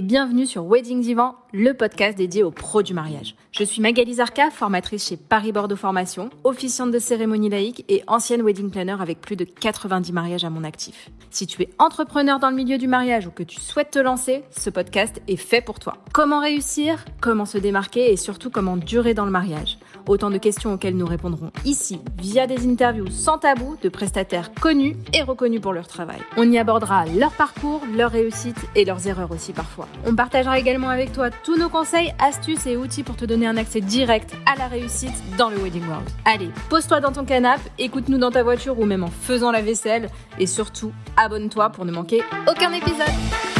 et bienvenue sur Wedding Divan, le podcast dédié aux pros du mariage. Je suis Magali Zarka, formatrice chez Paris Bordeaux Formation, officiante de cérémonie laïque et ancienne wedding planner avec plus de 90 mariages à mon actif. Si tu es entrepreneur dans le milieu du mariage ou que tu souhaites te lancer, ce podcast est fait pour toi. Comment réussir, comment se démarquer? Et surtout comment durer dans le mariage? Autant de questions auxquelles nous répondrons ici via des interviews sans tabou de prestataires connus et reconnus pour leur travail. On y abordera leur parcours, leurs réussites et leurs erreurs aussi parfois. On partagera également avec toi tous nos conseils, astuces et outils pour te donner un accès direct à la réussite dans le Wedding World. Allez, pose-toi dans ton canapé, écoute-nous dans ta voiture ou même en faisant la vaisselle et surtout, abonne-toi pour ne manquer aucun épisode.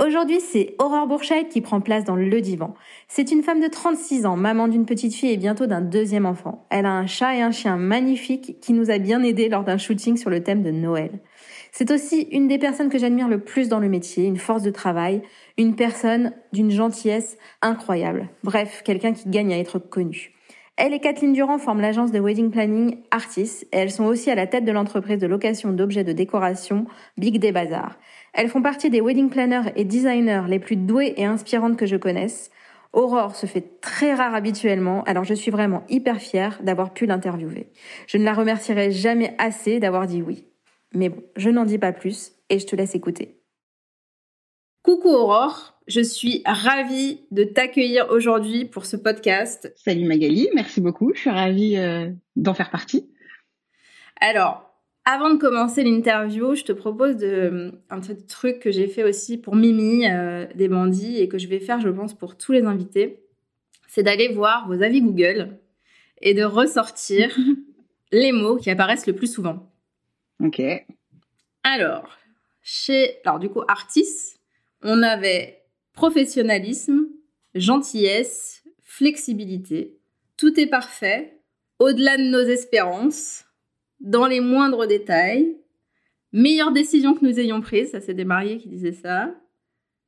Aujourd'hui, c'est Aurore Bourchette qui prend place dans le divan. C'est une femme de 36 ans, maman d'une petite fille et bientôt d'un deuxième enfant. Elle a un chat et un chien magnifiques qui nous a bien aidés lors d'un shooting sur le thème de Noël. C'est aussi une des personnes que j'admire le plus dans le métier, une force de travail, une personne d'une gentillesse incroyable. Bref, quelqu'un qui gagne à être connu. Elle et Kathleen Durand forment l'agence de wedding planning Artis et elles sont aussi à la tête de l'entreprise de location d'objets de décoration Big Day Bazaar. Elles font partie des wedding planners et designers les plus doués et inspirantes que je connaisse. Aurore se fait très rare habituellement, alors je suis vraiment hyper fière d'avoir pu l'interviewer. Je ne la remercierai jamais assez d'avoir dit oui. Mais bon, je n'en dis pas plus et je te laisse écouter. Coucou Aurore, je suis ravie de t'accueillir aujourd'hui pour ce podcast. Salut Magali, merci beaucoup, je suis ravie euh, d'en faire partie. Alors, avant de commencer l'interview, je te propose de, un truc que j'ai fait aussi pour Mimi euh, des bandits et que je vais faire, je pense, pour tous les invités. C'est d'aller voir vos avis Google et de ressortir les mots qui apparaissent le plus souvent. Ok. Alors, chez, alors du coup, Artis, on avait professionnalisme, gentillesse, flexibilité. Tout est parfait, au-delà de nos espérances, dans les moindres détails. Meilleure décision que nous ayons prise, ça c'est des mariés qui disaient ça.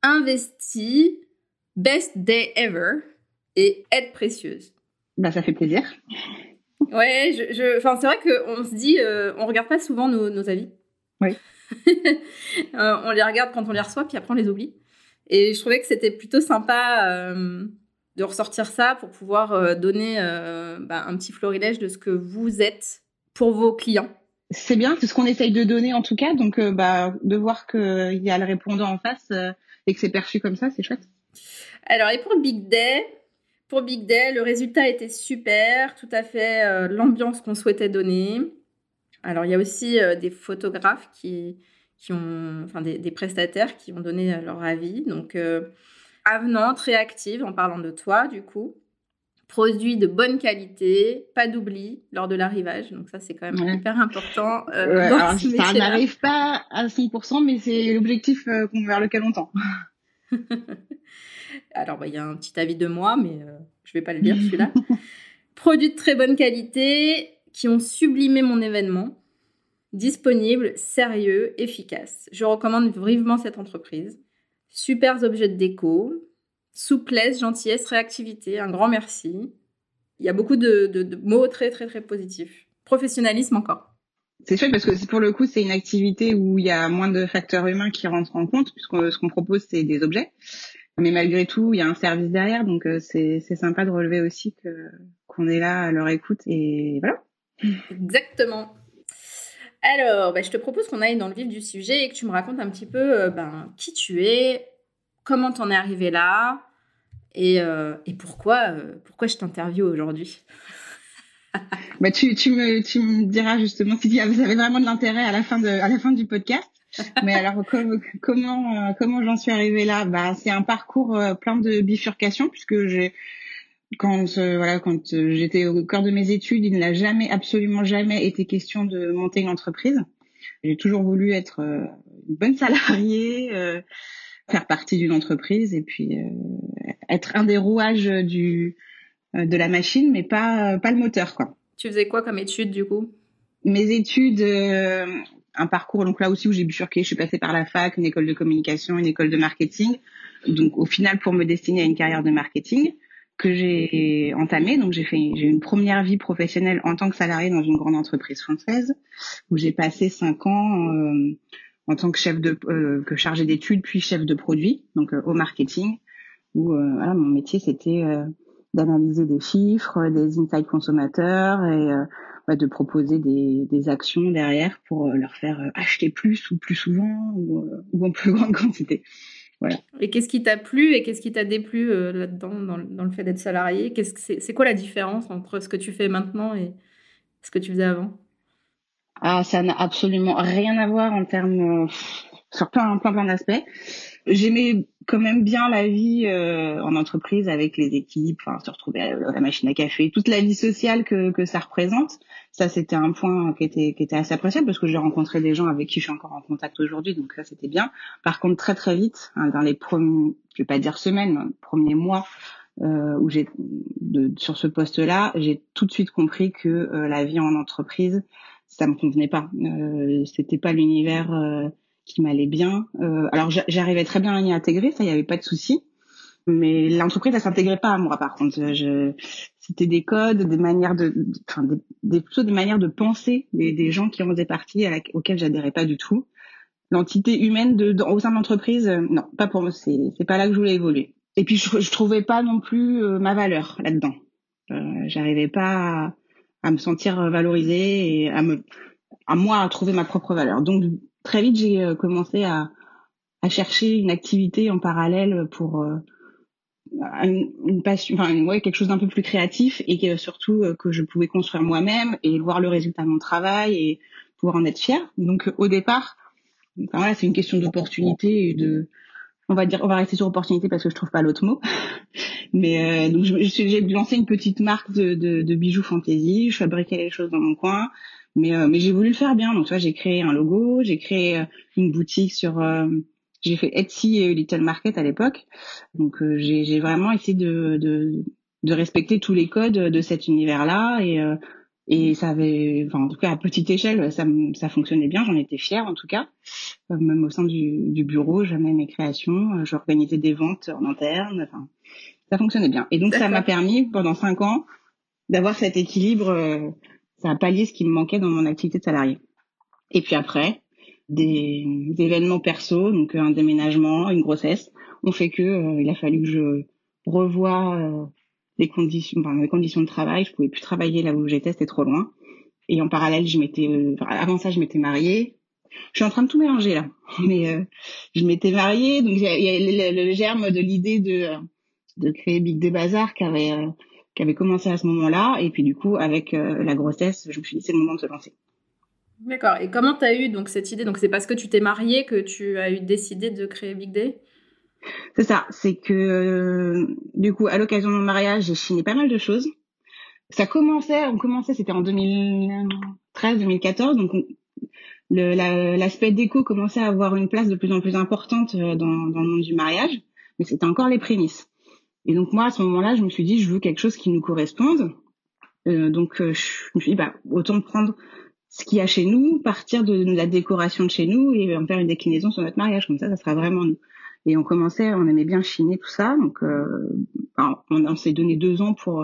Investi, best day ever et aide précieuse. Bah ça fait plaisir. Ouais, je, c'est vrai qu'on se dit, euh, on regarde pas souvent nos, avis. Oui. Euh, on les regarde quand on les reçoit, puis après on les oublie. Et je trouvais que c'était plutôt sympa euh, de ressortir ça pour pouvoir donner bah, un petit florilège de ce que vous êtes pour vos clients. C'est bien, c'est ce qu'on essaye de donner en tout cas. Donc, bah, de voir qu'il y a le répondant en face et que c'est perçu comme ça, c'est chouette. Alors, et pour Big Day, pour Big Day, le résultat était super, tout à fait euh, l'ambiance qu'on souhaitait donner. Alors, il y a aussi euh, des photographes qui, qui ont, enfin, des, prestataires qui ont donné euh, leur avis. Donc, avenant, très active en parlant de toi, du coup. Produit de bonne qualité, pas d'oubli lors de l'arrivage. Donc, ça, c'est quand même hyper important. ça n'arrive pas à 100%, mais c'est l'objectif vers lequel on tend. Alors, bah, il y a un petit avis de moi, mais je euh, je vais pas le dire celui-là. Produits de très bonne qualité qui ont sublimé mon événement. Disponible, sérieux, efficace. Je recommande vivement cette entreprise. Super objets de déco, souplesse, gentillesse, réactivité. Un grand merci. Il y a beaucoup de, mots très, très, très positifs. Professionnalisme encore. C'est chouette parce que pour le coup, c'est une activité où il y a moins de facteurs humains qui rentrent en compte, puisque ce qu'on propose, c'est des objets. Mais malgré tout, il y a un service derrière, donc euh, c'est sympa de relever aussi qu'on est là à leur écoute et voilà. Exactement. Alors, bah, je te propose qu'on aille dans le vif du sujet et que tu me racontes un petit peu euh, ben, qui tu es, comment t'en es arrivé là et, euh, et pourquoi, pourquoi je t'interviewe aujourd'hui. bah, tu, tu, me, tu me diras justement si vous avez vraiment de l'intérêt à la fin de à la fin du podcast. Mais alors comment euh, comment j'en suis arrivée là? Bah c'est un parcours euh, plein de bifurcations puisque j'ai quand euh, voilà quand j'étais au cœur de mes études, il n'a jamais absolument jamais été question de monter une entreprise. J'ai toujours voulu être une bonne salariée, faire partie d'une entreprise et puis être un des rouages du de la machine, mais pas pas le moteur quoi. Tu faisais quoi comme études du coup? Mes études, un parcours donc là aussi où j'ai bifurqué, je suis passée par la fac, une école de communication, une école de marketing. Donc au final pour me destiner à une carrière de marketing que j'ai entamée. Donc j'ai fait j'ai une première vie professionnelle en tant que salarié dans une grande entreprise française où j'ai passé cinq ans euh, en tant que chef de que chargé d'études puis chef de produit, donc au marketing, où voilà, mon métier c'était d'analyser des chiffres, des insights consommateurs et bah, de proposer des, actions derrière pour leur faire acheter plus ou plus souvent ou, en plus grande quantité. Et qu'est-ce qui t'a plu et qu'est-ce qui t'a déplu euh, là-dedans, dans, le fait d'être salarié? Qu'est-ce que c'est, quoi la différence entre ce que tu fais maintenant et ce que tu faisais avant? Ah, ça n'a absolument rien à voir en termes, euh, sur plein, plein, plein d'aspects. J'aimais quand même bien la vie euh, en entreprise avec les équipes, enfin se retrouver à la machine à café, toute la vie sociale que, que ça représente. Ça, c'était un point qui était, qui était assez appréciable parce que j'ai rencontré des gens avec qui je suis encore en contact aujourd'hui, donc ça, c'était bien. Par contre, très très vite, hein, dans les premiers, je vais pas dire semaines, premiers mois euh, où j'ai sur ce poste-là, j'ai tout de suite compris que euh, la vie en entreprise, ça me convenait pas. Euh, c'était pas l'univers euh, qui m'allait bien. Euh, alors j'arrivais très bien à y intégrer, ça y avait pas de souci. Mais l'entreprise, elle s'intégrait pas à moi, par contre. Je, c'était des codes, des manières de, enfin, des, plutôt des manières de penser des, des gens qui en faisaient partie, à la, auxquelles j'adhérais pas du tout. L'entité humaine de, au sein de l'entreprise, euh, non, pas pour moi. C'est, c'est pas là que je voulais évoluer. Et puis je, je trouvais pas non plus euh, ma valeur là-dedans. Euh, j'arrivais pas à, à, me sentir valorisée et à me, à moi à trouver ma propre valeur. Donc très vite, j'ai euh, commencé à, à chercher une activité en parallèle pour euh, une, passion, enfin ouais, quelque chose d'un peu plus créatif et surtout euh, que je pouvais construire moi-même et voir le résultat de mon travail et pouvoir en être fier. Donc au départ, enfin, voilà, c'est une question d'opportunité et de on va dire on va rester sur opportunité parce que je trouve pas l'autre mot. Mais euh, donc j'ai lancé une petite marque de, de, de, bijoux fantasy, je fabriquais les choses dans mon coin. Mais, euh, mais j'ai voulu le faire bien. Donc, tu vois, j'ai créé un logo, j'ai créé euh, une boutique sur... Euh, j'ai fait Etsy et Little Market à l'époque. Donc, j'ai vraiment essayé de, de, de, respecter tous les codes de cet univers-là. Et, et ça avait... Enfin, en tout cas, à petite échelle, ça, ça fonctionnait bien. J'en étais fière, en tout cas. Même au sein du, du bureau, j'amenais mes créations. J'organisais des ventes en interne. Enfin, ça fonctionnait bien. Et donc, ça m'a permis, pendant cinq ans, d'avoir cet équilibre ça a pallié ce qui me manquait dans mon activité de salarié. Et puis après, des, événements perso, donc un déménagement, une grossesse, ont fait que euh, il a fallu que je revoie euh, les conditions, enfin, les conditions de travail. Je pouvais plus travailler là où j'étais, c'était trop loin. Et en parallèle, je m'étais, euh, avant ça, je m'étais mariée. Je suis en train de tout mélanger là, mais je m'étais mariée, donc il y a, le, germe de l'idée de de créer Big de Bazar qui avait qui avait commencé à ce moment-là. Et puis du coup, avec euh, la grossesse, je me suis dit c'est le moment de se lancer. D'accord. Et comment tu as eu donc cette idée? Donc c'est parce que tu t'es mariée que tu as eu décidé de créer Big Day? C'est ça. C'est que euh, du coup, à l'occasion de mon mariage, j'ai chiné pas mal de choses. Ça commençait, on commençait, c'était en 2013-2014, donc l'aspect déco commençait à avoir une place de plus en plus importante euh, dans, dans le monde du mariage, mais c'était encore les prémices. Et donc moi, à ce moment-là, je me suis dit, je veux quelque chose qui nous corresponde. Euh, donc euh, je me suis dit, bah, autant prendre ce qu'il y a chez nous, partir de, la décoration de chez nous et en faire une déclinaison sur notre mariage. Comme ça, ça sera vraiment nous. Et on commençait, on aimait bien chiner tout ça. Donc euh, on, s'est donné deux ans pour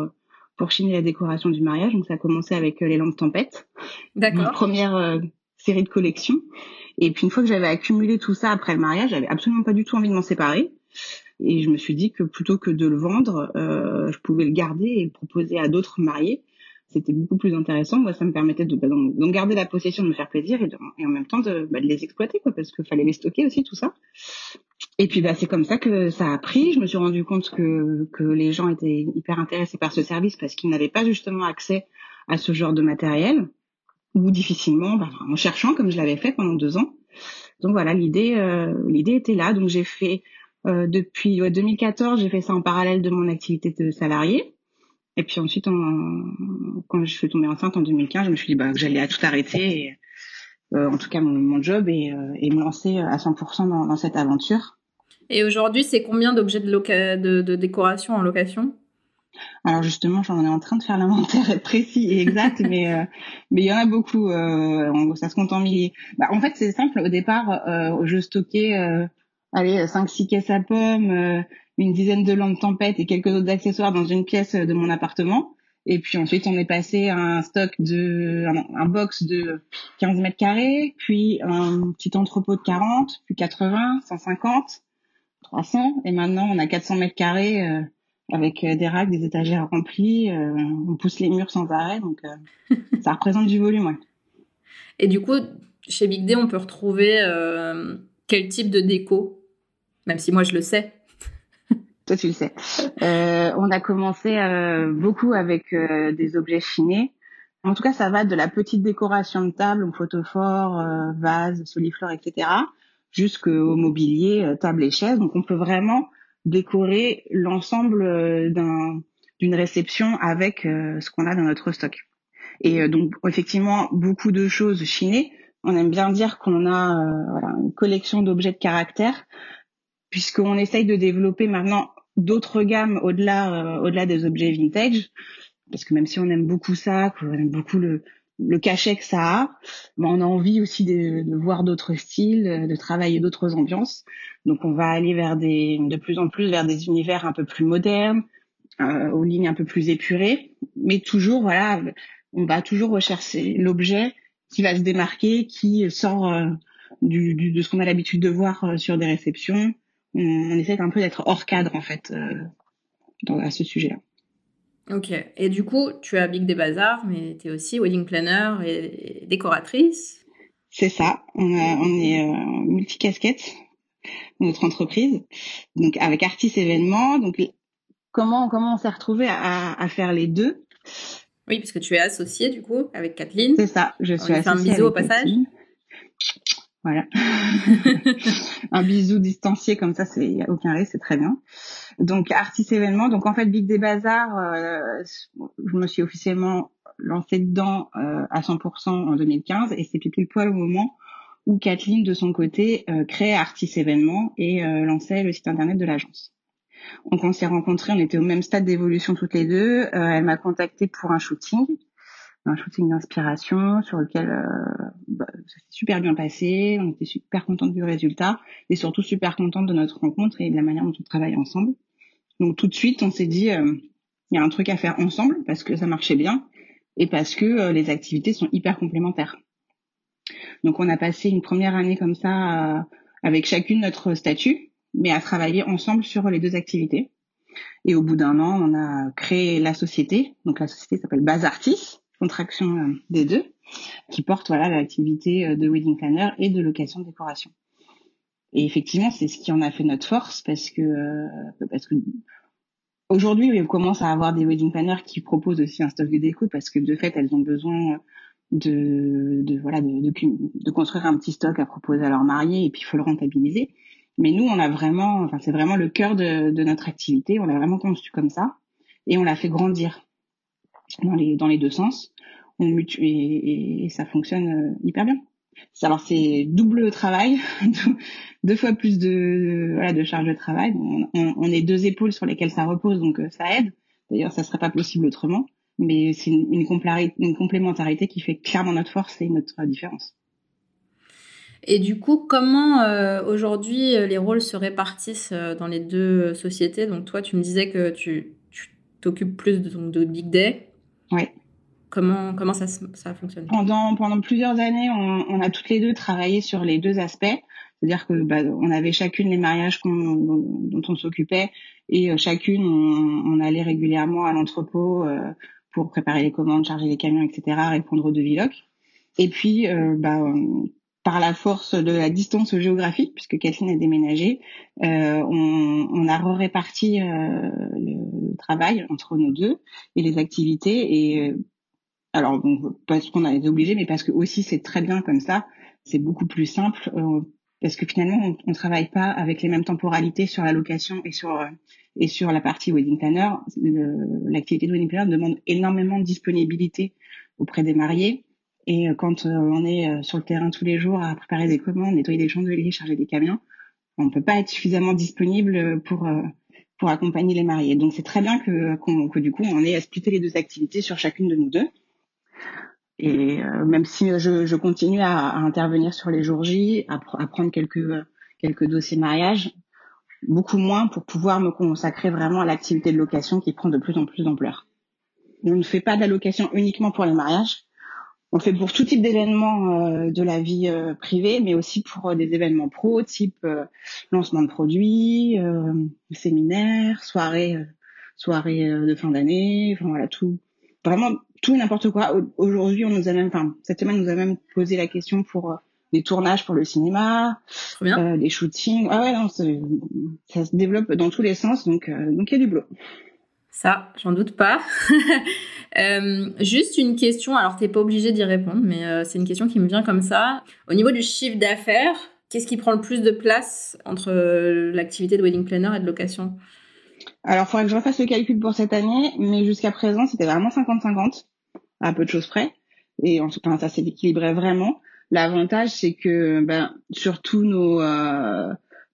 pour chiner la décoration du mariage. Donc ça a commencé avec les lampes tempête. D'accord. Première série de collections. Et puis une fois que j'avais accumulé tout ça après le mariage, j'avais absolument pas du tout envie de m'en séparer. Et je me suis dit que plutôt que de le vendre, euh, je pouvais le garder et le proposer à d'autres mariés. C'était beaucoup plus intéressant. Moi, ça me permettait de bah, d'en garder la possession, de me faire plaisir et, et en même temps de, bah, de les exploiter, quoi, parce qu'il fallait les stocker aussi, tout ça. Et puis, bah, c'est comme ça que ça a pris. Je me suis rendu compte que, que les gens étaient hyper intéressés par ce service parce qu'ils n'avaient pas justement accès à ce genre de matériel ou difficilement, bah, en cherchant comme je l'avais fait pendant deux ans. Donc voilà, l'idée, euh, l'idée était là. Donc j'ai fait euh, depuis 2014, j'ai fait ça en parallèle de mon activité de salarié. Et puis ensuite, quand je suis tombée enceinte en 2015, je me suis dit bah, que j'allais à tout arrêter, et, euh, en tout cas mon, job, et, euh, et, me lancer à 100% dans, dans, cette aventure. Et aujourd'hui, c'est combien d'objets de, de, de, décoration en location? Alors justement, j'en ai en train de faire l'inventaire précis et exact, mais euh, mais il y en a beaucoup. Ça se compte en milliers. Bah, en fait, c'est simple. Au départ, je stockais allez, 5-6 caisses à pommes, euh, une dizaine de lampes tempête et quelques autres accessoires dans une pièce de mon appartement. Et puis ensuite, on est passé à un stock de, un, box de 15 mètres carrés, puis un petit entrepôt de 40, puis 80, 150, 300. Et maintenant, on a 400 mètres carrés euh, avec euh, des racks, des étagères remplies. Euh, on pousse les murs sans arrêt, donc ça représente du volume. Ouais. Et du coup, chez Big D, on peut retrouver quel type de déco? Même si moi, je le sais. Toi, tu le sais. Euh, on a commencé euh, beaucoup avec euh, des objets chinés. En tout cas, ça va de la petite décoration de table, donc photophore, euh, vase, soliflore, etc., jusqu'au mobilier, table et chaise. Donc, on peut vraiment décorer l'ensemble d'un d'une réception avec ce qu'on a dans notre stock. Et donc, effectivement, beaucoup de choses chinées. On aime bien dire qu'on a voilà, une collection d'objets de caractère puisqu'on essaye de développer maintenant d'autres gammes au-delà euh, au-delà des objets vintage parce que même si on aime beaucoup ça qu'on aime beaucoup le le cachet que ça a, ben on a envie aussi de, de voir d'autres styles, de travailler d'autres ambiances. Donc on va aller vers des de plus en plus vers des univers un peu plus modernes, euh, aux lignes un peu plus épurées, mais toujours voilà, on va toujours rechercher l'objet qui va se démarquer, qui sort euh, du, du, de ce qu'on a l'habitude de voir euh, sur des réceptions, on, essaie un peu d'être hors cadre en fait euh, dans, à ce sujet-là. Ok. Et du coup, tu as Big des Bazars, mais tu es aussi wedding planner et, décoratrice? C'est ça. On, est euh, multi-casquette notre entreprise. Donc avec Artis événements. Donc comment comment on s'est retrouvé à, à, faire les deux? Oui, parce que tu es associée du coup avec Kathleen. C'est ça. Je suis associée. un bisou au passage. Voilà. un bisou distancié comme ça, c'est y a aucun risque, c'est très bien. Donc artiste événement. Donc en fait Big des Bazars, euh, je me suis officiellement lancée dedans euh, à 100% en 2015 et c'est pile poil au moment où Kathleen de son côté euh, crée Artiste événement et lançait le site internet de l'agence. Donc on s'est rencontrés, on était au même stade d'évolution toutes les deux. elle m'a contacté pour un shooting un shooting d'inspiration sur lequel euh, bah, ça s'est super bien passé. On était super contente du résultat et surtout super contente de notre rencontre et de la manière dont on travaille ensemble. Donc tout de suite, on s'est dit, euh, il y a un truc à faire ensemble parce que ça marchait bien et parce que euh, les activités sont hyper complémentaires. Donc on a passé une première année comme ça avec chacune notre statut, mais à travailler ensemble sur les deux activités. Et au bout d'un an, on a créé la société. Donc la société s'appelle Bazartis contraction euh, des deux, qui porte voilà l'activité euh, de wedding planner et de location de décoration. Et effectivement, c'est ce qui en a fait notre force parce que euh, parce que aujourd'hui, on commence à avoir des wedding planners qui proposent aussi un stock de déco parce que de fait, elles ont besoin de, de voilà de, de, construire un petit stock à proposer à leurs mariés et puis il faut le rentabiliser. Mais nous, on a vraiment, enfin c'est vraiment le cœur de, de notre activité. On l'a vraiment conçu comme ça et on l'a fait grandir dans les dans les deux sens. On et, ça fonctionne euh, hyper bien. Alors c'est double travail, deux fois plus de voilà de charge de travail. On, est deux épaules sur lesquelles ça repose, donc euh, ça aide. D'ailleurs, ça serait pas possible autrement. Mais c'est une, complémentarité qui fait clairement notre force et notre différence. Et du coup, comment euh, aujourd'hui les rôles se répartissent dans les deux sociétés? Donc toi, tu me disais que tu t'occupes plus de, de Big Day. Oui. Comment, comment ça, ça fonctionne? Pendant, pendant plusieurs années, on, on, a toutes les deux travaillé sur les deux aspects. C'est-à-dire que bah, on avait chacune les mariages dont, on s'occupait et euh, chacune on, on, allait régulièrement à l'entrepôt euh, pour préparer les commandes, charger les camions, etc., répondre aux devis Et puis, euh, bah, par la force de la distance géographique, puisque Kathleen a déménagé, euh, on, on, a réparti euh, le travail entre nos deux et les activités. Et euh, alors, bon, parce qu'on a été obligé, mais parce que aussi c'est très bien comme ça, c'est beaucoup plus simple. Euh, parce que finalement, on, ne travaille pas avec les mêmes temporalités sur la location et sur et sur la partie wedding planner. L'activité de wedding planner demande énormément de disponibilité auprès des mariés et euh, quand euh, on est euh, sur le terrain tous les jours à préparer des commandes, nettoyer des chandeliers, charger des camions, on peut pas être suffisamment disponible pour pour accompagner les mariés. Donc c'est très bien que, que du coup on ait à splitter les deux activités sur chacune de nous deux. Et même si je, je continue à, à, intervenir sur les jours J, à, à, prendre quelques quelques dossiers mariage, beaucoup moins pour pouvoir me consacrer vraiment à l'activité de location qui prend de plus en plus d'ampleur. On ne fait pas d'allocation uniquement pour les mariages. On fait pour tout type d'événements euh, de la vie euh, privée, mais aussi pour euh, des événements pro, type lancement de produits, séminaires, soirées, soirées de fin d'année, enfin voilà tout, vraiment tout et n'importe quoi. Aujourd'hui, on nous a même, enfin cette semaine, on nous a même posé la question pour des tournages pour le cinéma, des shootings. Ah ouais, non, ça se développe dans tous les sens, donc donc il y a du boulot. Ça, j'en doute pas. Euh, juste une question, alors t'es pas obligé d'y répondre, mais euh, c'est une question qui me vient comme ça. Au niveau du chiffre d'affaires, qu'est-ce qui prend le plus de place entre euh, l'activité de wedding planner et de location? Alors, il faudrait que je refasse le calcul pour cette année, mais jusqu'à présent, c'était vraiment 50-50, à peu de choses près. Et en tout cas, ça s'est équilibré vraiment. L'avantage, c'est que ben, sur tous nos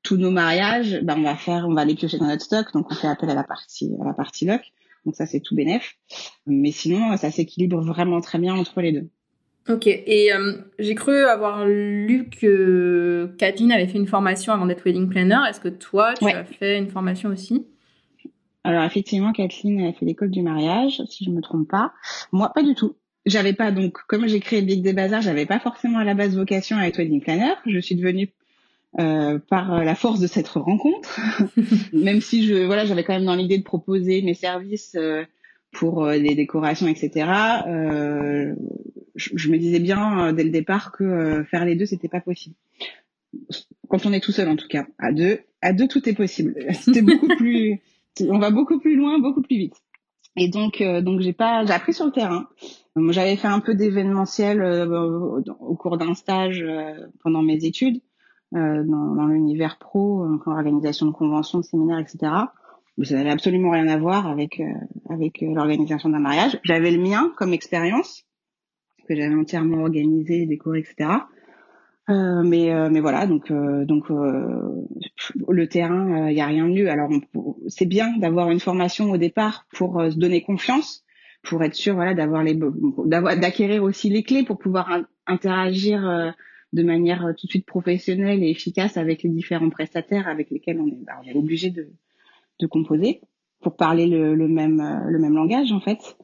tous nos mariages, ben, on va faire, on va les piocher dans notre stock, donc on fait appel à la partie à la partie loc. Donc ça c'est tout bénef. Mais sinon, ça s'équilibre vraiment très bien entre les deux. Ok. Et euh, j'ai cru avoir lu que Kathleen avait fait une formation avant d'être wedding planner. Est-ce que toi, tu as fait une formation aussi? Alors effectivement, Kathleen a fait l'école du mariage, si je me trompe pas. Moi, pas du tout. J'avais pas donc comme j'ai créé Big des Bazar, j'avais pas forcément à la base vocation à être wedding planner. Je suis devenue euh, par la force de cette rencontre, même si je voilà j'avais quand même dans l'idée de proposer mes services euh, pour euh, les décorations etc. Euh, je, me disais bien dès le départ que faire les deux c'était pas possible. Quand on est tout seul en tout cas, à deux, à deux tout est possible. C'était beaucoup plus, on va beaucoup plus loin, beaucoup plus vite. Et donc donc j'ai pas j'ai appris sur le terrain. J'avais fait un peu d'événementiel au cours d'un stage pendant mes études. Euh, dans, dans l'univers pro, en organisation de conventions, de séminaires, etc. Mais ça n'avait absolument rien à voir avec euh, avec euh, l'organisation d'un mariage. J'avais le mien comme expérience que j'avais entièrement organisé, décoré, etc. Euh, mais mais voilà donc donc le terrain il y a rien de mieux alors c'est bien d'avoir une formation au départ pour se donner confiance pour être sûr voilà d'avoir les d'avoir d'acquérir aussi les clés pour pouvoir interagir de manière euh, tout de suite professionnelle et efficace avec les différents prestataires avec lesquels on est, bah, on est obligé de, de composer pour parler le, le, même euh, le même langage en fait.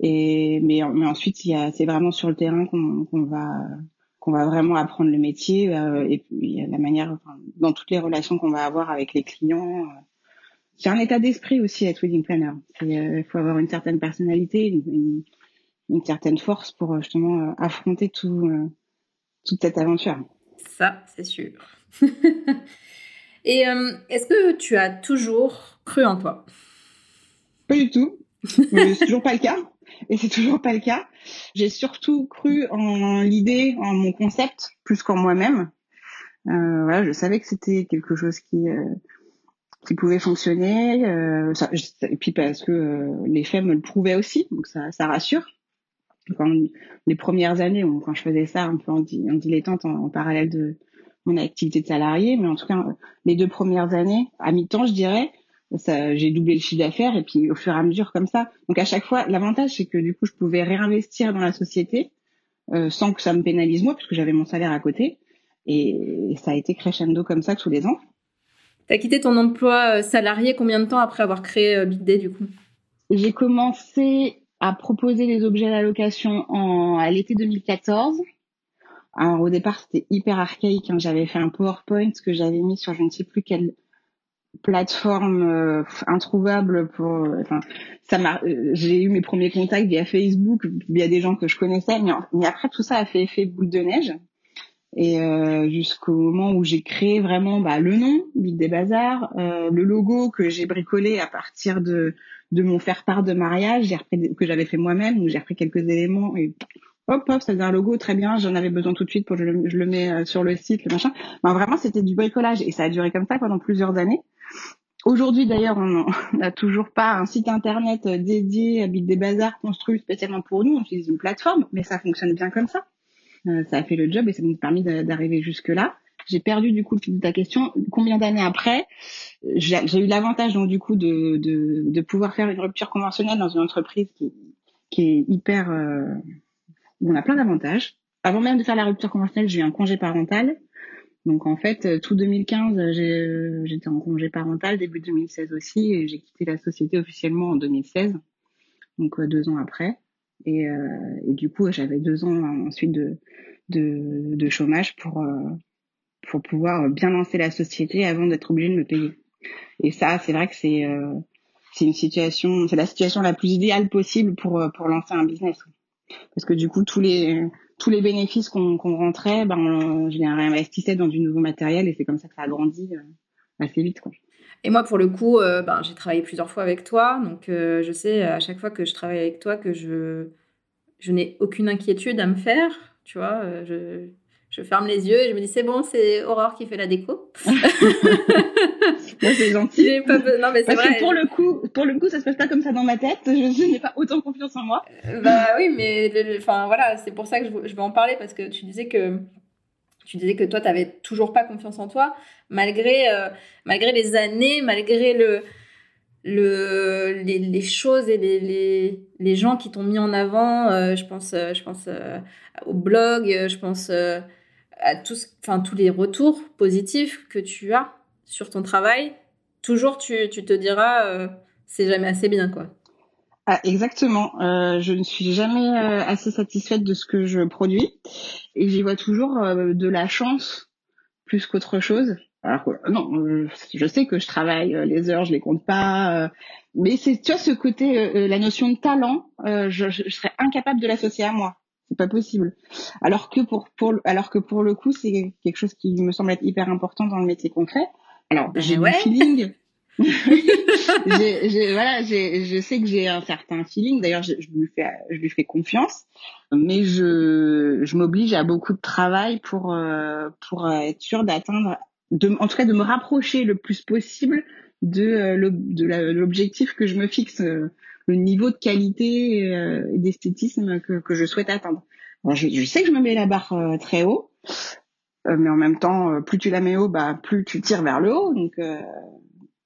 Et mais, mais ensuite il y a c'est vraiment sur le terrain qu'on qu'on va qu'on va vraiment apprendre le métier euh, et puis la manière enfin, dans toutes les relations qu'on va avoir avec les clients. Euh. c'est un état d'esprit aussi être wedding planner. Il faut avoir une certaine personnalité, une, une, certaine force pour justement affronter tout toute cette aventure. Ça, c'est sûr. Et euh, est-ce que tu as toujours cru en toi? Pas du tout. C'est toujours pas le cas. Et c'est toujours pas le cas. J'ai surtout cru en l'idée, en mon concept, plus qu'en moi-même. Euh, voilà, je savais que c'était quelque chose qui euh, qui pouvait fonctionner. Ça, et puis parce que les faits me le prouvaient aussi, donc ça, ça rassure quand les premières années, quand je faisais ça un peu en, en dilettante en, en, parallèle de mon activité de salarié, mais en tout cas les deux premières années, à mi-temps, je dirais, j'ai doublé le chiffre d'affaires et puis au fur et à mesure comme ça. Donc à chaque fois, l'avantage c'est que du coup, je pouvais réinvestir dans la société euh, sans que ça me pénalise moi, puisque j'avais mon salaire à côté. Et, ça a été crescendo comme ça tous les ans. Tu as quitté ton emploi euh, salarié combien de temps après avoir créé euh, Big Day du coup? J'ai commencé à proposer les objets à la location en, à l'été 2014. Alors, au départ, c'était hyper archaïque. Hein. J'avais fait un PowerPoint que j'avais mis sur je ne sais plus quelle plateforme euh, introuvable pour. Euh, enfin, ça m'a. Euh, j'ai eu mes premiers contacts via Facebook, via des gens que je connaissais, mais, après tout ça a fait effet boule de neige. Et jusqu'au moment où j'ai créé vraiment bah, le nom, Ville des Bazars, le logo que j'ai bricolé à partir de de mon faire part de mariage, j'ai repris que j'avais fait moi-même, où j'ai repris quelques éléments et hop hop, ça faisait un logo très bien, j'en avais besoin tout de suite pour que je le, je le mets euh, sur le site, le machin. Ben, vraiment, c'était du bricolage et ça a duré comme ça pendant plusieurs années. Aujourd'hui, d'ailleurs, on n'a toujours pas un site internet euh, dédié à Big des Bazars construit spécialement pour nous. On utilise une plateforme, mais ça fonctionne bien comme ça. Euh, ça a fait le job et ça nous a permis d'arriver jusque là. J'ai perdu du coup le de ta question. Combien d'années après, j'ai eu l'avantage donc du coup de, de, de, pouvoir faire une rupture conventionnelle dans une entreprise qui, qui est hyper, euh, on a plein d'avantages. Avant même de faire la rupture conventionnelle, j'ai eu un congé parental. Donc en fait, tout 2015, j'étais en congé parental, début 2016 aussi, et j'ai quitté la société officiellement en 2016. donc deux ans après. Et, et du coup, j'avais deux ans ensuite de, de, de chômage pour, pour pouvoir bien lancer la société avant d'être obligé de me payer. Et ça, c'est vrai que c'est c'est une situation, c'est la situation la plus idéale possible pour pour lancer un business. Parce que du coup, tous les tous les bénéfices qu'on rentrait, ben, je les réinvestissais dans du nouveau matériel et c'est comme ça que ça a grandi euh, assez vite. Quoi. Et moi, pour le coup, euh, ben, j'ai travaillé plusieurs fois avec toi, donc euh, je sais à chaque fois que je travaille avec toi que je, je n'ai aucune inquiétude à me faire, tu vois. Je ferme les yeux et je me dis c'est bon, c'est Aurore qui fait la déco. c'est gentil. Pas... Non, mais c'est vrai. Que pour le coup, pour le coup, ça se passe pas comme ça dans ma tête. Je, n'ai pas autant confiance en moi. Euh, bah oui, mais enfin voilà, c'est pour ça que je, je, vais en parler parce que tu disais que tu disais que toi, tu n'avais toujours pas confiance en toi, malgré euh, malgré les années, malgré le le, les, les, choses et les, les, les gens qui t'ont mis en avant. Euh, je pense, je pense au blog, je pense à tous, enfin, tous les retours positifs que tu as sur ton travail, toujours tu, te diras euh, c'est jamais assez bien quoi. Ah, exactement. Euh, je ne suis jamais euh, assez satisfaite de ce que je produis et j'y vois toujours de la chance plus qu'autre chose. Alors non, je sais que je travaille les heures, je les compte pas, mais c'est tu vois ce côté, la notion de talent, je, serais incapable de l'associer à moi c'est pas possible. Alors que pour, pour alors que pour le coup, c'est quelque chose qui me semble être hyper important dans le métier concret. Alors ben j'ai du feeling. j'ai, voilà, j'ai, je sais que j'ai un certain feeling. D'ailleurs, je, je, lui fais, je lui fais confiance, mais je, je m'oblige à beaucoup de travail pour, euh, pour être sûr d'atteindre, de, en tout cas, de me rapprocher le plus possible de, euh, de l'objectif que je me fixe. Euh, le niveau de qualité euh, et d'esthétisme que, que, je souhaite atteindre. je, je, sais que je me mets la barre euh, très haut, euh, mais en même temps, plus tu la mets haut, bah, plus tu tires vers le haut. Donc,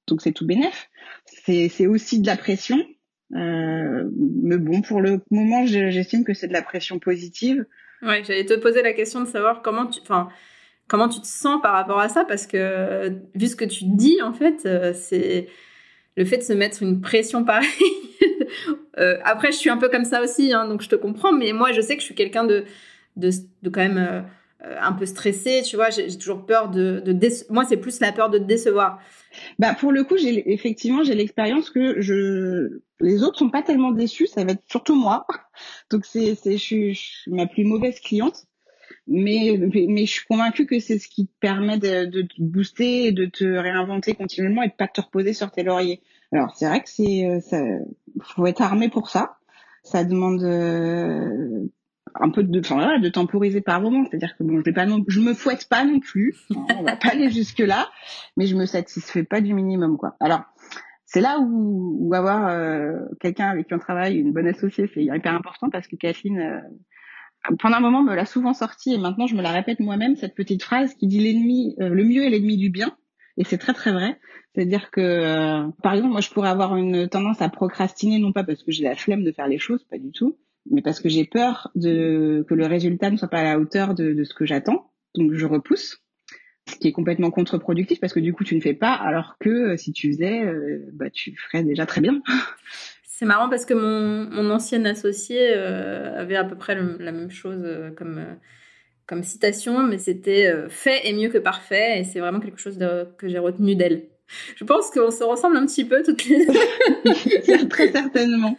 donc c'est tout bénef. C'est aussi de la pression. mais bon, pour le moment, j'estime que c'est de la pression positive. Ouais, j'allais te poser la question de savoir comment tu, enfin, comment tu te sens par rapport à ça, parce que vu ce que tu dis, en fait, c'est le fait de se mettre une pression pareille. Euh, après, je suis un peu comme ça aussi, hein, donc je te comprends, mais moi, je sais que je suis quelqu'un de, de, quand même euh, un peu stressé, tu vois, j'ai toujours peur de... de Moi, c'est plus la peur de te décevoir. Bah, pour le coup, effectivement, j'ai l'expérience que je... les autres sont pas tellement déçus, ça va être surtout moi. Donc, c'est, je, suis, je suis ma plus mauvaise cliente mais, mais je suis convaincue que c'est ce qui te permet de, de, te booster de te réinventer continuellement et de pas te reposer sur tes lauriers. Alors c'est vrai que c'est euh, ça faut être armé pour ça. Ça demande euh, un peu de enfin de temporiser par moment, c'est-à-dire que bon, je vais pas non, je me fouette pas non plus, on va pas aller jusque là, mais je me satisfais pas du minimum quoi. Alors c'est là où, où avoir euh, quelqu'un avec qui on travaille, une bonne associée, c'est hyper important parce que Kathleen pendant un moment, me l'a souvent sorti et maintenant je me la répète moi-même cette petite phrase qui dit l'ennemi, euh, le mieux est l'ennemi du bien. Et c'est très très vrai. C'est-à-dire que, euh, par exemple, moi je pourrais avoir une tendance à procrastiner, non pas parce que j'ai la flemme de faire les choses, pas du tout, mais parce que j'ai peur que le résultat ne soit pas à la hauteur de, ce que j'attends. Donc je repousse, ce qui est complètement contre-productif parce que du coup tu ne fais pas, alors que euh, si tu faisais, bah tu ferais déjà très bien. C'est marrant parce que mon, mon ancienne associée euh, avait à peu près la même chose euh, comme, euh, comme citation, mais c'était fait est mieux que parfait, et c'est vraiment quelque chose que j'ai retenu d'elle. Je pense qu'on se ressemble un petit peu toutes les deux. Très certainement.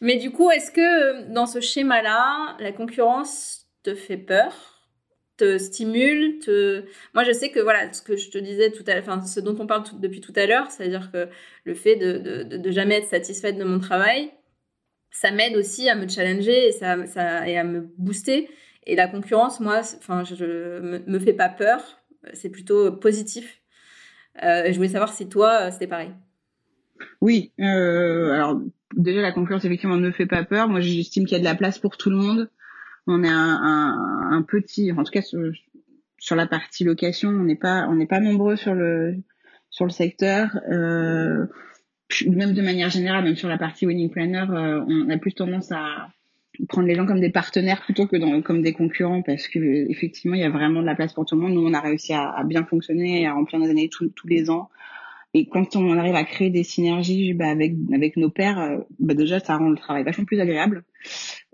Mais du coup, est-ce que dans ce schéma-là, la concurrence te fait peur te stimule, te... Moi, je sais que voilà, ce que je te disais tout à l'heure, enfin, ce dont on parle depuis tout à l'heure, c'est-à-dire que le fait de, de, de, jamais être satisfaite de mon travail, ça m'aide aussi à me challenger et, ça, ça, et à me booster. Et la concurrence, moi, enfin, je, me, me fait pas peur, c'est plutôt positif. Euh, je voulais savoir si toi, c'était pareil. Oui, euh, alors déjà la concurrence effectivement ne fait pas peur. Moi, j'estime qu'il y a de la place pour tout le monde on est un, petit, en tout cas sur, la partie location, on n'est pas on n'est pas nombreux sur le sur le secteur. Euh, même de manière générale, même sur la partie winning planner, euh, on a plus tendance à prendre les gens comme des partenaires plutôt que dans, comme des concurrents parce que effectivement il y a vraiment de la place pour tout le monde. Nous on a réussi à, bien fonctionner, à remplir nos années tous les ans. Et quand on arrive à créer des synergies bah, avec avec nos pairs, bah, déjà ça rend le travail vachement plus agréable.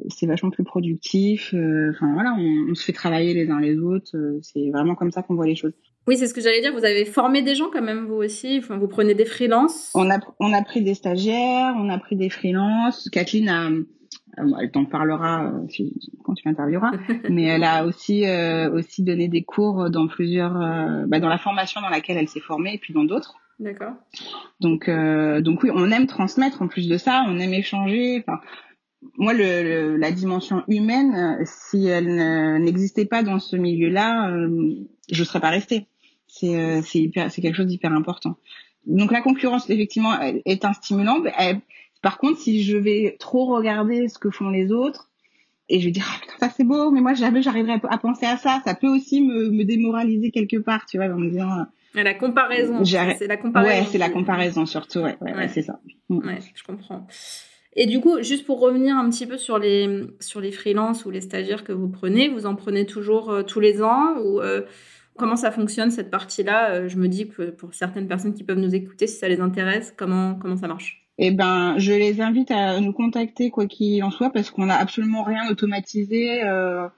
C'est vachement plus productif. Enfin voilà, on, on, se fait travailler les uns les autres. c'est vraiment comme ça qu'on voit les choses. Oui, c'est ce que j'allais dire. Vous avez formé des gens quand même, vous aussi. Enfin, vous prenez des freelances. On a, on a pris des stagiaires, on a pris des freelances. Kathleen a, euh, elle t'en parlera euh, quand tu l'intervieweras, mais elle a aussi euh, aussi donné des cours dans plusieurs, bah, dans la formation dans laquelle elle s'est formée et puis dans d'autres. D'accord. Donc donc oui, on aime transmettre. En plus de ça, on aime échanger. Enfin, moi, le, la dimension humaine, si elle n'existait pas dans ce milieu-là, je serais pas restée c'est euh, c'est c'est quelque chose d'hyper important. Donc la concurrence effectivement est un stimulant. Par contre, si je vais trop regarder ce que font les autres et je vais dire ah, ça c'est beau, mais moi jamais j'arriverai à penser à ça, ça peut aussi me, me démoraliser quelque part, tu vois, en me disant euh, la comparaison. C'est la comparaison. Ouais, c'est la comparaison surtout. Ouais, ouais, ouais. c'est ça. Mm. Ouais, je comprends. Et du coup, juste pour revenir un petit peu sur les sur les freelances ou les stagiaires que vous prenez, vous en prenez toujours euh, tous les ans ou Comment ça fonctionne cette partie-là? Euh, Je me dis que pour certaines personnes qui peuvent nous écouter, si ça les intéresse, comment, comment ça marche? Eh ben, je les invite à nous contacter quoi qu'il en soit parce qu'on n'a absolument rien automatisé. Euh,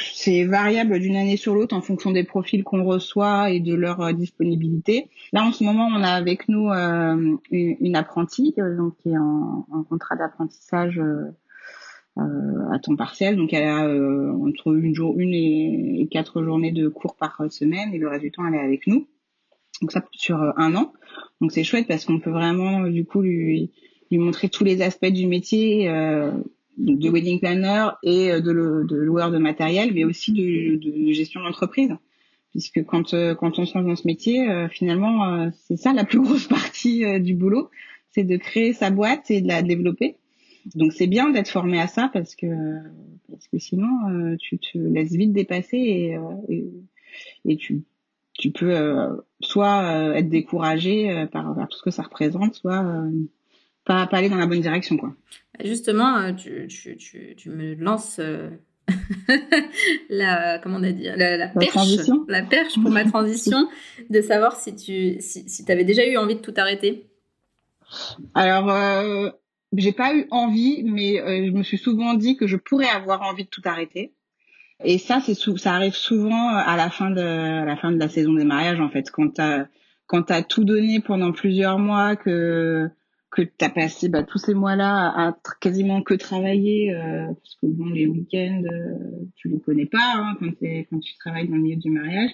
c'est variable d'une année sur l'autre en fonction des profils qu'on reçoit et de leur euh, disponibilité. Là, en ce moment, on a avec nous une, apprentie donc qui est en, contrat d'apprentissage euh, à temps partiel. Donc elle a euh, entre une, jour, une et, quatre journées de cours par semaine et le reste du temps elle est avec nous. Donc ça sur euh, un an. Donc c'est chouette parce qu'on peut vraiment du coup lui, lui montrer tous les aspects du métier euh, de wedding planner et de, le, de loueur de matériel, mais aussi de, de gestion d'entreprise. Puisque quand, quand on se lance dans ce métier, finalement, c'est ça la plus grosse partie du boulot, c'est de créer sa boîte et de la développer. Donc c'est bien d'être formé à ça parce que parce que sinon euh, tu te laisses vite dépasser et, euh, et, tu tu peux euh, soit être découragé par, par, tout ce que ça représente, soit pas, pas aller dans la bonne direction quoi. Justement, tu, tu, tu, tu me lances la comment on a dit la, la, perche, la perche pour ma transition de savoir si tu si, si avais déjà eu envie de tout arrêter. Alors j'ai pas eu envie, mais euh, je me suis souvent dit que je pourrais avoir envie de tout arrêter. Et ça, c'est ça arrive souvent à la fin de à la fin de la saison des mariages en fait, quand t'as quand t'as tout donné pendant plusieurs mois, que que t'as passé bah, tous ces mois-là à quasiment que travailler, euh, parce que bon les week-ends euh, tu les connais pas hein, quand quand tu travailles dans le milieu du mariage,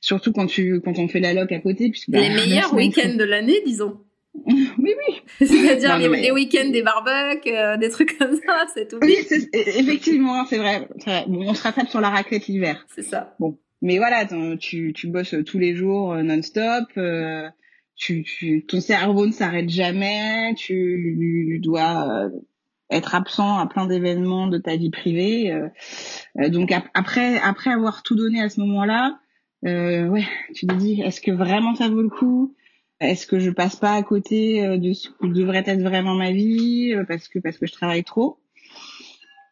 surtout quand tu quand on fait la loc à côté. Puisque, bah, les meilleurs week-ends de l'année, disons. Oui, oui. C'est-à-dire les, week-ends des barbecues, euh, des trucs comme ça, c'est tout. Oui, effectivement, c'est vrai, vrai. Bon, on se rattrape sur la raclette l'hiver. C'est ça. Bon, mais voilà, tu, tu bosses tous les jours euh, non-stop. Euh, tu, tu, ton cerveau ne s'arrête jamais. Tu dois être absent à plein d'événements de ta vie privée. donc après, après avoir tout donné à ce moment-là, ouais, tu te dis, est-ce que vraiment ça vaut le coup? Est-ce que je passe pas à côté euh, de ce qui devrait être vraiment ma vie euh, parce que parce que je travaille trop?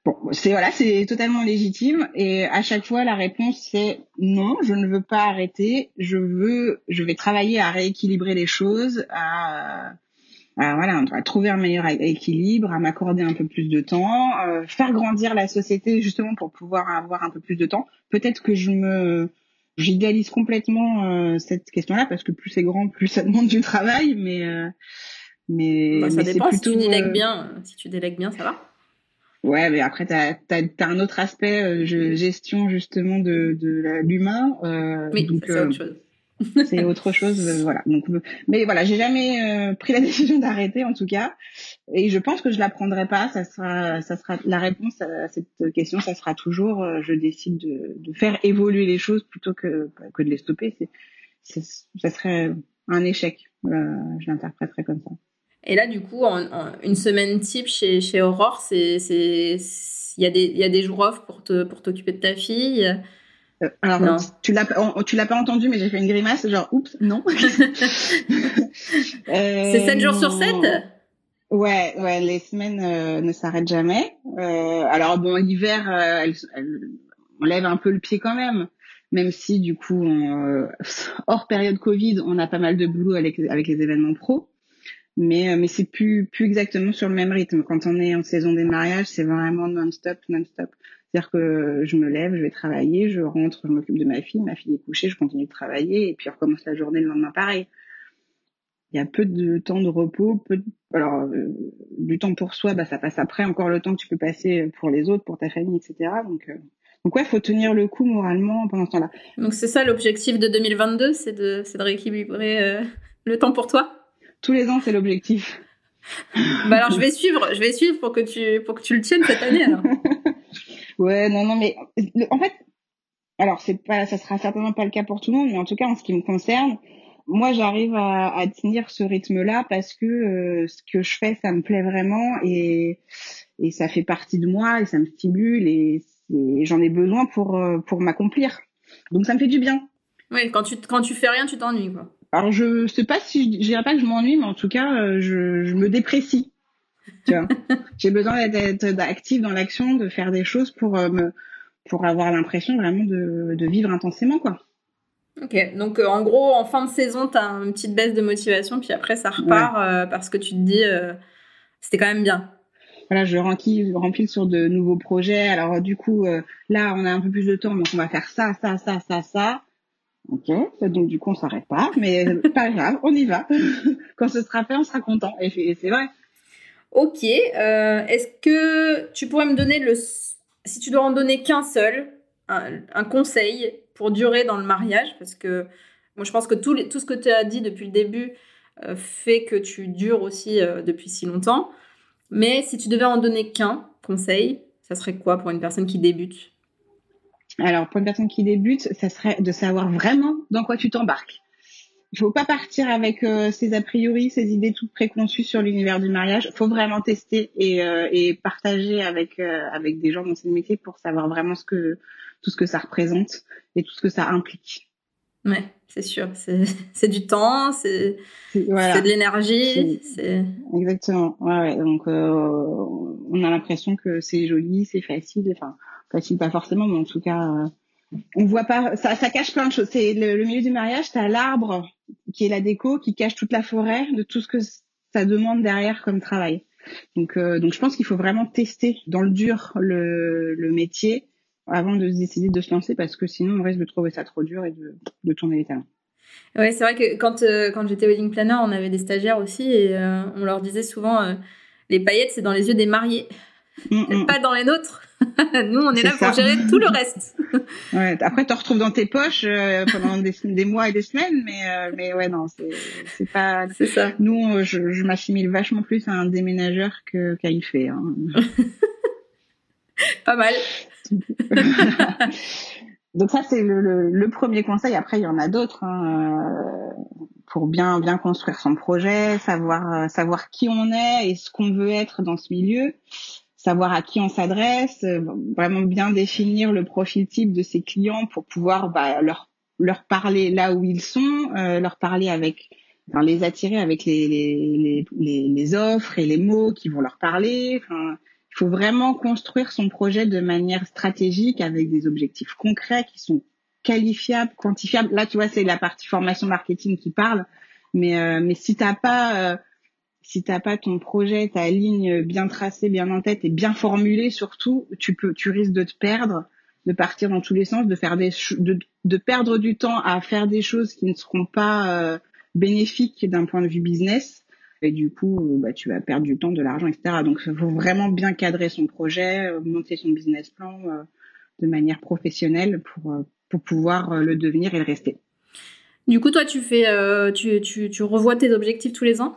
Bon, c'est voilà, c'est totalement légitime et à chaque fois la réponse c'est non, je ne veux pas arrêter, je veux je vais travailler à rééquilibrer les choses, à, voilà, trouver un meilleur équilibre, à m'accorder un peu plus de temps, euh, faire grandir la société justement pour pouvoir avoir un peu plus de temps. Peut-être que je me j'idéalise complètement euh, cette question-là parce que plus c'est grand, plus ça demande du travail, mais euh, mais, bah, ça dépend plutôt, si tu délègues euh, bien. Si tu délègues bien, ça va. Ouais, mais après t'as as, un autre aspect gestion justement de de l'humain. oui, c'est autre chose. C'est autre chose, euh, voilà. Donc, euh, mais voilà, j'ai jamais euh, pris la décision d'arrêter en tout cas, et je pense que je la prendrai pas. Ça sera, ça sera la réponse à cette question, ça sera toujours, je décide de, faire évoluer les choses plutôt que que de les stopper. C'est, ça serait un échec. je l'interpréterais comme ça. Et là, du coup, une semaine type chez chez Aurore, c'est c'est il y a des il y a des jours off pour te pour t'occuper de ta fille. Euh, alors, non. tu l'as, tu l'as pas entendu, mais j'ai fait une grimace, genre, oups, non. c'est 7 jours sur 7 Ouais, ouais, les semaines euh, ne s'arrêtent jamais. Euh, alors bon, l'hiver, elle, on lève un peu le pied quand même, même si du coup, euh, hors période Covid, on a pas mal de boulot avec, avec les événements pro. Mais, euh, mais c'est plus, plus exactement sur le même rythme. Quand on est en saison des mariages, c'est vraiment non-stop, non-stop. C'est-à-dire que je me lève, je vais travailler, je rentre, je m'occupe de ma fille, ma fille est couchée, je continue de travailler et puis je recommence la journée le lendemain pareil. Il y a peu de temps de repos, peu alors euh, du temps pour soi, bah ça passe après. Encore le temps que tu peux passer pour les autres, pour ta famille, etc. Donc euh, donc ouais, faut tenir le coup moralement pendant ce temps-là. Donc c'est ça l'objectif de 2022, c'est de, de rééquilibrer euh, le temps pour toi? Tous les ans, c'est l'objectif. bah alors je vais suivre, je vais suivre pour que tu pour que tu le tiennes cette année alors. ouais, non non mais en fait alors c'est pas ça sera certainement pas le cas pour tout le monde, mais en tout cas en ce qui me concerne, moi j'arrive à, à, tenir ce rythme-là parce que euh, ce que je fais ça me plaît vraiment et et ça fait partie de moi et ça me stimule et et j'en ai besoin pour euh, pour m'accomplir. Donc ça me fait du bien. Oui, quand tu quand tu fais rien, tu t'ennuies quoi. Alors je sais pas si je dirais pas que je m'ennuie, mais en tout cas euh, je, je me déprécie. Tu vois, j'ai besoin d'être active dans l'action, de faire des choses pour euh, me pour avoir l'impression vraiment de, de vivre intensément quoi. Ok, donc en gros, en fin de saison, tu as une petite baisse de motivation, puis après ça repart parce que tu te dis c'était quand même bien voilà, je remplis, remplis sur de nouveaux projets. Alors du coup, euh, là, on a un peu plus de temps, donc on va faire ça, ça, ça, ça, ça. Ok, donc du coup, on s'arrête pas, mais pas grave, on y va. Quand ce sera fait, on sera content. Et c'est vrai. Ok, euh, est-ce que tu pourrais me donner le, si tu dois en donner qu'un seul, un, conseil pour durer dans le mariage, parce que moi, je pense que tout, ce que tu as dit depuis le début euh, fait que tu dures aussi depuis si longtemps. Mais si tu devais en donner qu'un conseil, ça serait quoi pour une personne qui débute? Alors, pour une personne qui débute, ça serait de savoir vraiment dans quoi tu t'embarques. Il faut pas partir avec euh, ses a priori, ses idées toutes préconçues sur l'univers du mariage. Il faut vraiment tester et, euh, et partager avec euh, avec des gens dans ce métier pour savoir vraiment ce que tout ce que ça représente et tout ce que ça implique. Ouais, c'est sûr. C'est du temps, c'est de l'énergie. Exactement. Ouais, ouais. Donc, euh, on a l'impression que c'est joli, c'est facile. Enfin, facile pas forcément, mais en tout cas, euh, on voit pas. Ça, ça cache plein de choses. C'est le, milieu du mariage. T'as l'arbre qui est la déco, qui cache toute la forêt de tout ce que ça demande derrière comme travail. Donc, euh, donc je pense qu'il faut vraiment tester dans le dur le, métier avant de décider de se lancer parce que sinon on risque de trouver ça trop dur et de, tourner les talents. Ouais, c'est vrai que quand, euh, quand j'étais wedding planner, on avait des stagiaires aussi et euh, on leur disait souvent les paillettes, c'est dans les yeux des mariés, mm, mm. pas dans les nôtres. Nous, on est, là pour gérer tout le reste. ouais, après, tu retrouves dans tes poches pendant des, des, mois et des semaines, mais, mais ouais, non, c'est pas. C'est ça. Nous, je, je m'assimile vachement plus à un déménageur qu'à y fait. Hein. pas mal. Donc ça c'est le, le, premier conseil. Après il y en a d'autres hein, euh, pour bien bien construire son projet, savoir euh, savoir qui on est et ce qu'on veut être dans ce milieu, savoir à qui on s'adresse, euh, vraiment bien définir le profil type de ses clients pour pouvoir bah, leur leur parler là où ils sont, leur parler avec enfin, les attirer avec les, les, les, les, offres et les mots qui vont leur parler. Enfin, il faut vraiment construire son projet de manière stratégique avec des objectifs concrets qui sont qualifiables, quantifiables. Là, tu vois, c'est la partie formation marketing qui parle. Mais, euh, mais si t'as pas, euh, si t'as pas ton projet, ta ligne bien tracée, bien en tête et bien formulée, surtout, tu peux, tu risques de te perdre, de partir dans tous les sens, de faire des, de, de perdre du temps à faire des choses qui ne seront pas euh, bénéfiques d'un point de vue business et du coup, euh, bah, tu vas perdre du temps, de l'argent, etc. Donc, il faut vraiment bien cadrer son projet, euh, monter son business plan euh, de manière professionnelle pour, pour pouvoir le devenir et le rester. Du coup, toi, tu fais, tu, tu, tu, revois tes objectifs tous les ans?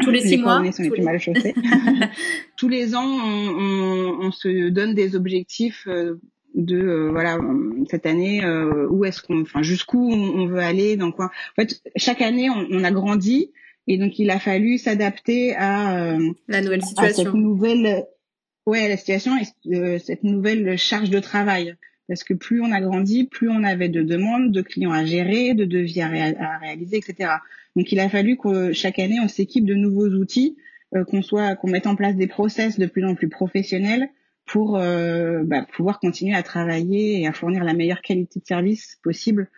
Tous les six mois. Sont les mal tous les ans, on, on, on, se donne des objectifs de voilà cette année où est-ce qu'on, enfin jusqu'où on, veut aller, dans quoi. En fait, chaque année, on, on a grandi et donc, il a fallu s'adapter à euh, la nouvelle situation, cette nouvelle, ouais, la situation et euh, cette nouvelle charge de travail. Parce que plus on a grandi, plus on avait de demandes, de clients à gérer, de devis à, réaliser, etc. Donc, il a fallu que chaque année, on s'équipe de nouveaux outils, euh, qu'on soit, qu'on mette en place des process de plus en plus professionnels pour bah, pouvoir continuer à travailler et à fournir la meilleure qualité de service possible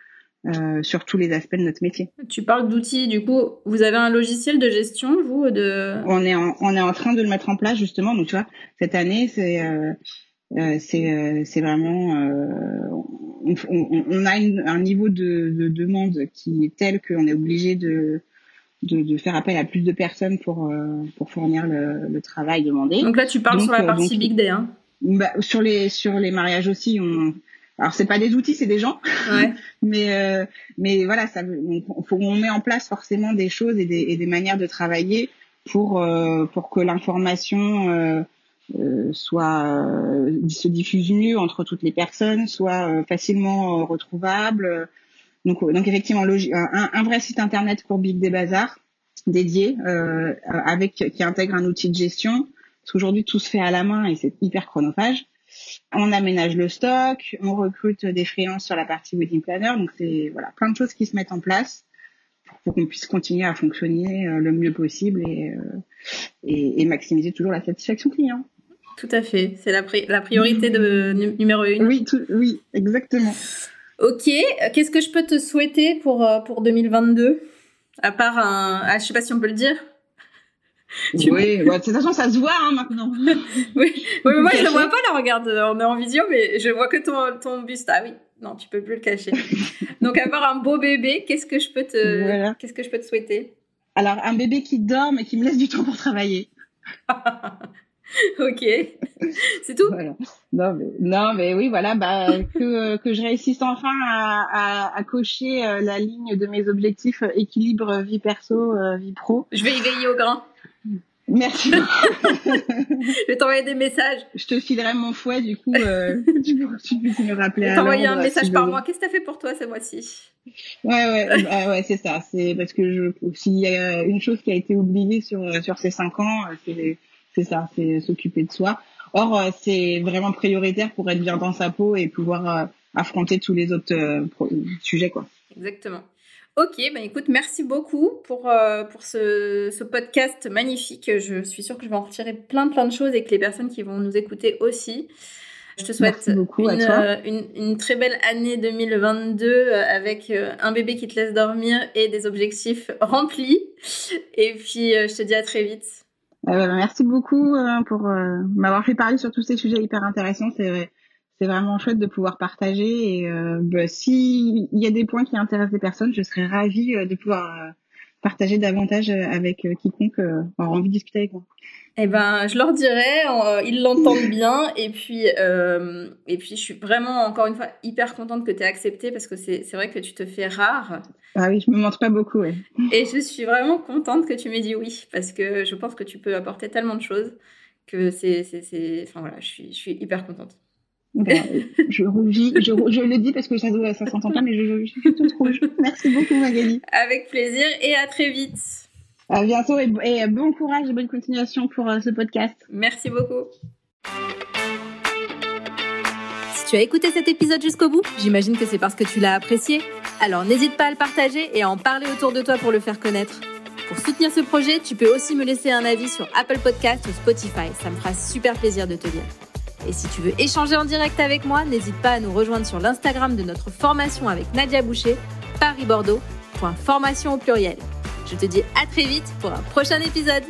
euh, sur tous les aspects de notre métier. Tu parles d'outils, du coup, vous avez un logiciel de gestion, vous de... On est en, on est en train de le mettre en place justement. Donc tu vois, cette année, c'est euh, euh c'est euh, c'est vraiment on, on, on, a un niveau de, de, demande qui est tel qu'on est obligé de, de, de faire appel à plus de personnes pour pour fournir le, le travail demandé. Donc là, tu parles sur la partie big day, hein bah, sur les sur les mariages aussi, on alors c'est pas des outils, c'est des gens. Ouais. mais euh, mais voilà, ça on, faut, on met en place forcément des choses et des, et des manières de travailler pour euh, pour que l'information euh, euh soit euh, se diffuse mieux entre toutes les personnes, soit facilement retrouvable. Donc donc effectivement un, un, vrai site internet pour Big des Bazars dédié avec qui intègre un outil de gestion. Parce qu'aujourd'hui tout se fait à la main et c'est hyper chronophage. On aménage le stock, on recrute des freelances sur la partie wedding planner. Donc c'est voilà plein de choses qui se mettent en place pour qu'on puisse continuer à fonctionner euh, le mieux possible et, euh, et, et, maximiser toujours la satisfaction client. Tout à fait, c'est la, la, priorité de, numéro une. Oui, oui, exactement. Ok, qu'est-ce que je peux te souhaiter pour, euh, pour 2022 À part un... Ah, je sais pas si on peut le dire oui, de toute façon, ça se voit hein, maintenant. oui, mais moi, je ne vois pas, là, regarde, on est en visio, mais je vois que ton, ton buste. Ah oui, non, tu peux plus le cacher. Donc, avoir un beau bébé, qu'est-ce que je peux te, qu'est-ce que je peux te souhaiter? Alors, un bébé qui dort, mais qui me laisse du temps pour travailler. ok, c'est tout? Non, mais, non, mais oui, voilà, bah, que, que je réussisse enfin à, à, à cocher euh, la ligne de mes objectifs euh, équilibre vie perso, euh, vie pro. Je vais y veiller au grain. Merci. je vais t'envoyer des messages. Je te filerai mon fouet, du coup, euh, tu, peux, me rappeler. Je vais t'envoyer un message par mois. Qu'est-ce que tu as fait pour toi ce mois-ci? Ouais, ouais, bah, ouais, c'est ça. C'est parce que s'il y a une chose qui a été oubliée sur sur ces cinq ans, c'est c'est ça, c'est s'occuper de soi. Or, euh, c'est vraiment prioritaire pour être bien dans sa peau et pouvoir euh, affronter tous les autres euh, sujets, quoi. Exactement. Ok, ben écoute, merci beaucoup pour, euh, pour ce, ce, podcast magnifique. Je suis sûre que je vais en retirer plein plein de choses et que les personnes qui vont nous écouter aussi. Je te souhaite beaucoup une, euh, une, une, très belle année 2022 euh, avec un bébé qui te laisse dormir et des objectifs remplis. Et puis, je te dis à très vite. Merci beaucoup pour m'avoir fait parler sur tous ces sujets hyper intéressants. C'est c'est vraiment chouette de pouvoir partager. Et euh, bah, s'il y a des points qui intéressent des personnes, je serais ravie euh, de pouvoir euh, partager davantage euh, avec quiconque aura envie de discuter avec moi. Eh ben, je leur dirai, ils l'entendent bien, et puis, euh, et puis, je suis vraiment encore une fois hyper contente que tu aies accepté parce que c'est vrai que tu te fais rare. Ah oui, je me montre pas beaucoup, ouais. Et je suis vraiment contente que tu m'aies dit oui parce que je pense que tu peux apporter tellement de choses que c'est, enfin voilà, je suis, je suis hyper contente. Ben, je rougis, je, je, le dis parce que ça, ça s'entend pas, mais je, je, suis toute rouge. Merci beaucoup, Magali. Avec plaisir et à très vite. À bientôt et, et bon courage et bonne continuation pour euh, ce podcast. Merci beaucoup. Si tu as écouté cet épisode jusqu'au bout, j'imagine que c'est parce que tu l'as apprécié. Alors n'hésite pas à le partager et à en parler autour de toi pour le faire connaître. Pour soutenir ce projet, tu peux aussi me laisser un avis sur Apple Podcast ou Spotify. Ça me fera super plaisir de te lire. Et si tu veux échanger en direct avec moi, n'hésite pas à nous rejoindre sur l'Instagram de notre formation avec Nadia Boucher, Paris-Bordeaux, formation au pluriel. Je te dis à très vite pour un prochain épisode.